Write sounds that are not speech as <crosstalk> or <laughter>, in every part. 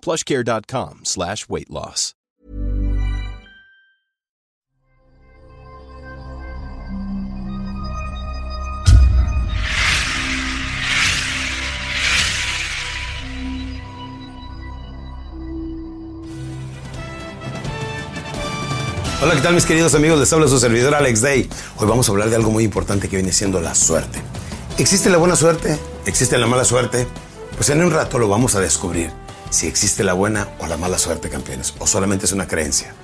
plushcare.com slash weight loss. Hola, ¿qué tal mis queridos amigos? Les habla su servidor Alex Day. Hoy vamos a hablar de algo muy importante que viene siendo la suerte. ¿Existe la buena suerte? ¿Existe la mala suerte? Pues en un rato lo vamos a descubrir. Si existe la buena o la mala suerte, campeones, o solamente es una creencia.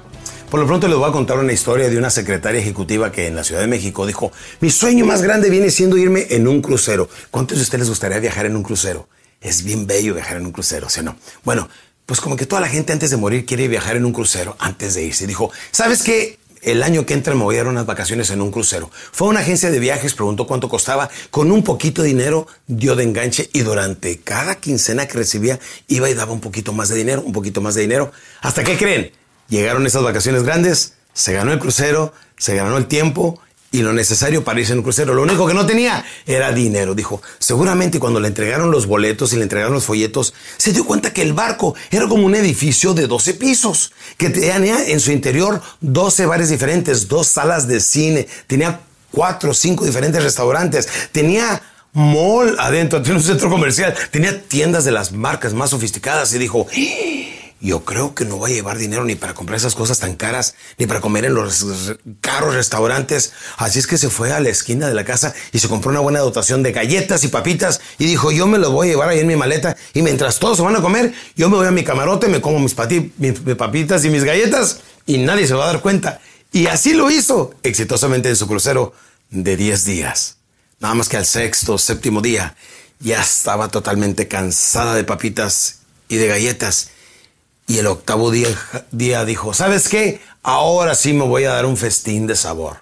Por lo pronto les voy a contar una historia de una secretaria ejecutiva que en la Ciudad de México dijo, mi sueño más grande viene siendo irme en un crucero. ¿Cuántos de ustedes les gustaría viajar en un crucero? Es bien bello viajar en un crucero, ¿sí o no? Bueno, pues como que toda la gente antes de morir quiere viajar en un crucero antes de irse. Dijo, ¿sabes qué? El año que entra me voy a unas vacaciones en un crucero. Fue a una agencia de viajes, preguntó cuánto costaba. Con un poquito de dinero dio de enganche y durante cada quincena que recibía iba y daba un poquito más de dinero, un poquito más de dinero. ¿Hasta qué creen? Llegaron esas vacaciones grandes, se ganó el crucero, se ganó el tiempo y lo necesario para irse en un crucero. Lo único que no tenía era dinero. Dijo, seguramente cuando le entregaron los boletos y le entregaron los folletos, se dio cuenta que el barco era como un edificio de 12 pisos, que tenía en su interior 12 bares diferentes, dos salas de cine, tenía cuatro o cinco diferentes restaurantes, tenía mall adentro, <laughs> tenía un centro comercial, tenía tiendas de las marcas más sofisticadas y dijo, yo creo que no voy a llevar dinero ni para comprar esas cosas tan caras, ni para comer en los caros restaurantes. Así es que se fue a la esquina de la casa y se compró una buena dotación de galletas y papitas y dijo, yo me lo voy a llevar ahí en mi maleta y mientras todos se van a comer, yo me voy a mi camarote, me como mis, mis papitas y mis galletas y nadie se va a dar cuenta. Y así lo hizo exitosamente en su crucero de 10 días. Nada más que al sexto, séptimo día, ya estaba totalmente cansada de papitas y de galletas y el octavo día, dijo, ¿sabes qué? Ahora sí me voy a dar un festín de sabor.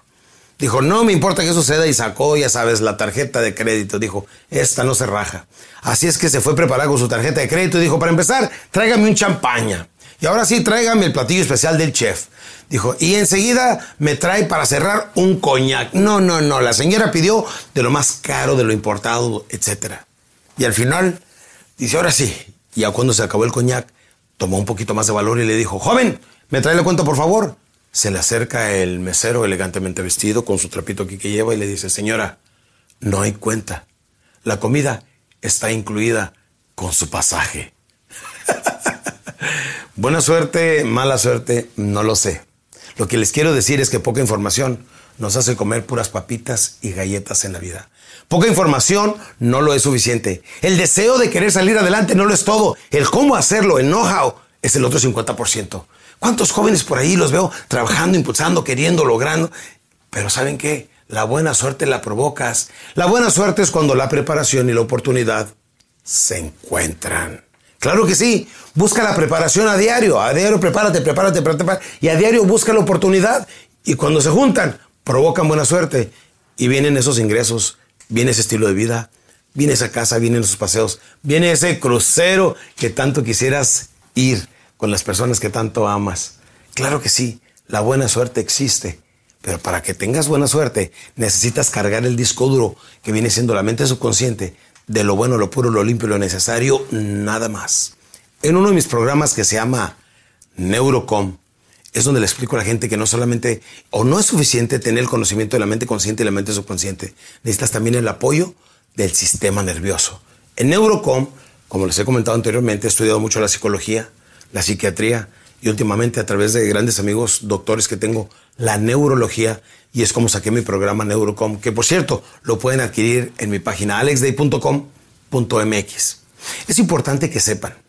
Dijo, no me importa que suceda y sacó, ya sabes, la tarjeta de crédito. Dijo, esta no se raja. Así es que se fue preparar con su tarjeta de crédito y dijo, para empezar, tráigame un champaña. Y ahora sí, tráigame el platillo especial del chef. Dijo, y enseguida me trae para cerrar un coñac. No, no, no, la señora pidió de lo más caro, de lo importado, etc. Y al final, dice, ahora sí. Y ya cuando se acabó el coñac, tomó un poquito más de valor y le dijo, joven, ¿me trae la cuenta por favor? Se le acerca el mesero elegantemente vestido con su trapito aquí que lleva y le dice, señora, no hay cuenta. La comida está incluida con su pasaje. <laughs> Buena suerte, mala suerte, no lo sé. Lo que les quiero decir es que poca información nos hace comer puras papitas y galletas en la vida. Poca información no lo es suficiente. El deseo de querer salir adelante no lo es todo. El cómo hacerlo, el know-how, es el otro 50%. ¿Cuántos jóvenes por ahí los veo trabajando, impulsando, queriendo, logrando? Pero ¿saben qué? La buena suerte la provocas. La buena suerte es cuando la preparación y la oportunidad se encuentran. Claro que sí. Busca la preparación a diario. A diario prepárate, prepárate, prepárate. Y a diario busca la oportunidad. Y cuando se juntan, provocan buena suerte. Y vienen esos ingresos viene ese estilo de vida, viene esa casa, vienen esos paseos, viene ese crucero que tanto quisieras ir. con las personas que tanto amas. Claro que sí, la buena suerte existe, pero para que tengas buena suerte necesitas cargar el disco duro que viene siendo la mente subconsciente de lo bueno, lo puro, lo limpio, lo necesario, nada más. En uno de mis programas que se llama Neurocom, es donde le explico a la gente que no solamente o no es suficiente tener el conocimiento de la mente consciente y la mente subconsciente, necesitas también el apoyo del sistema nervioso. En Neurocom, como les he comentado anteriormente, he estudiado mucho la psicología, la psiquiatría y últimamente a través de grandes amigos doctores que tengo, la neurología y es como saqué mi programa Neurocom, que por cierto lo pueden adquirir en mi página alexday.com.mx. Es importante que sepan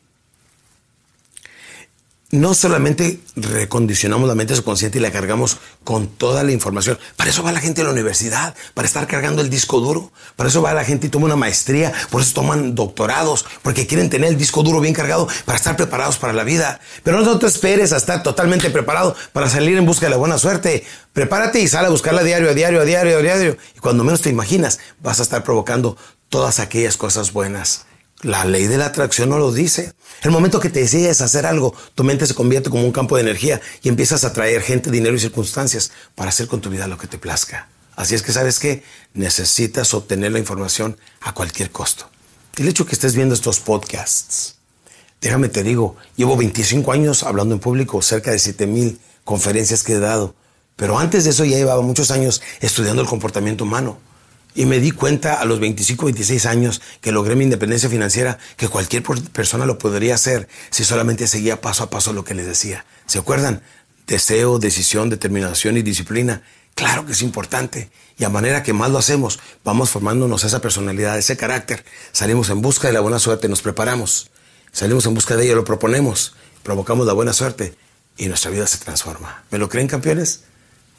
no solamente recondicionamos la mente subconsciente y la cargamos con toda la información. Para eso va la gente a la universidad, para estar cargando el disco duro. Para eso va la gente y toma una maestría, por eso toman doctorados, porque quieren tener el disco duro bien cargado para estar preparados para la vida. Pero no te esperes a estar totalmente preparado para salir en busca de la buena suerte. Prepárate y sal a buscarla diario, a diario, a diario, a diario. Y cuando menos te imaginas, vas a estar provocando todas aquellas cosas buenas la ley de la atracción no lo dice. El momento que te decides hacer algo, tu mente se convierte como un campo de energía y empiezas a atraer gente, dinero y circunstancias para hacer con tu vida lo que te plazca. Así es que sabes que necesitas obtener la información a cualquier costo. El hecho que estés viendo estos podcasts, déjame te digo, llevo 25 años hablando en público, cerca de 7000 conferencias que he dado, pero antes de eso ya llevaba muchos años estudiando el comportamiento humano. Y me di cuenta a los 25, 26 años que logré mi independencia financiera, que cualquier persona lo podría hacer si solamente seguía paso a paso lo que les decía. ¿Se acuerdan? Deseo, decisión, determinación y disciplina. Claro que es importante. Y a manera que más lo hacemos, vamos formándonos esa personalidad, ese carácter. Salimos en busca de la buena suerte, nos preparamos. Salimos en busca de ella, lo proponemos, provocamos la buena suerte y nuestra vida se transforma. ¿Me lo creen, campeones?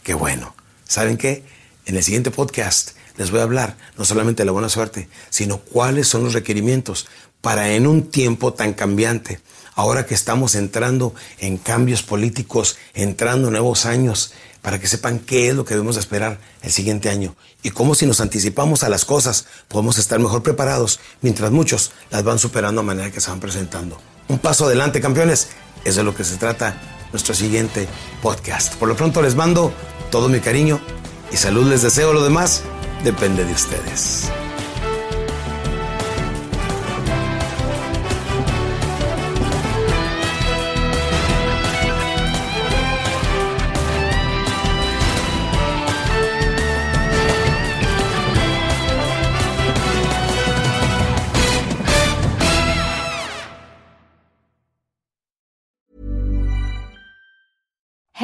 Qué bueno. ¿Saben qué? En el siguiente podcast les voy a hablar no solamente de la buena suerte, sino cuáles son los requerimientos para en un tiempo tan cambiante, ahora que estamos entrando en cambios políticos, entrando en nuevos años, para que sepan qué es lo que debemos esperar el siguiente año y cómo si nos anticipamos a las cosas podemos estar mejor preparados, mientras muchos las van superando a manera que se van presentando. Un paso adelante, campeones, es de lo que se trata nuestro siguiente podcast. Por lo pronto les mando todo mi cariño y salud les deseo lo demás depende de ustedes.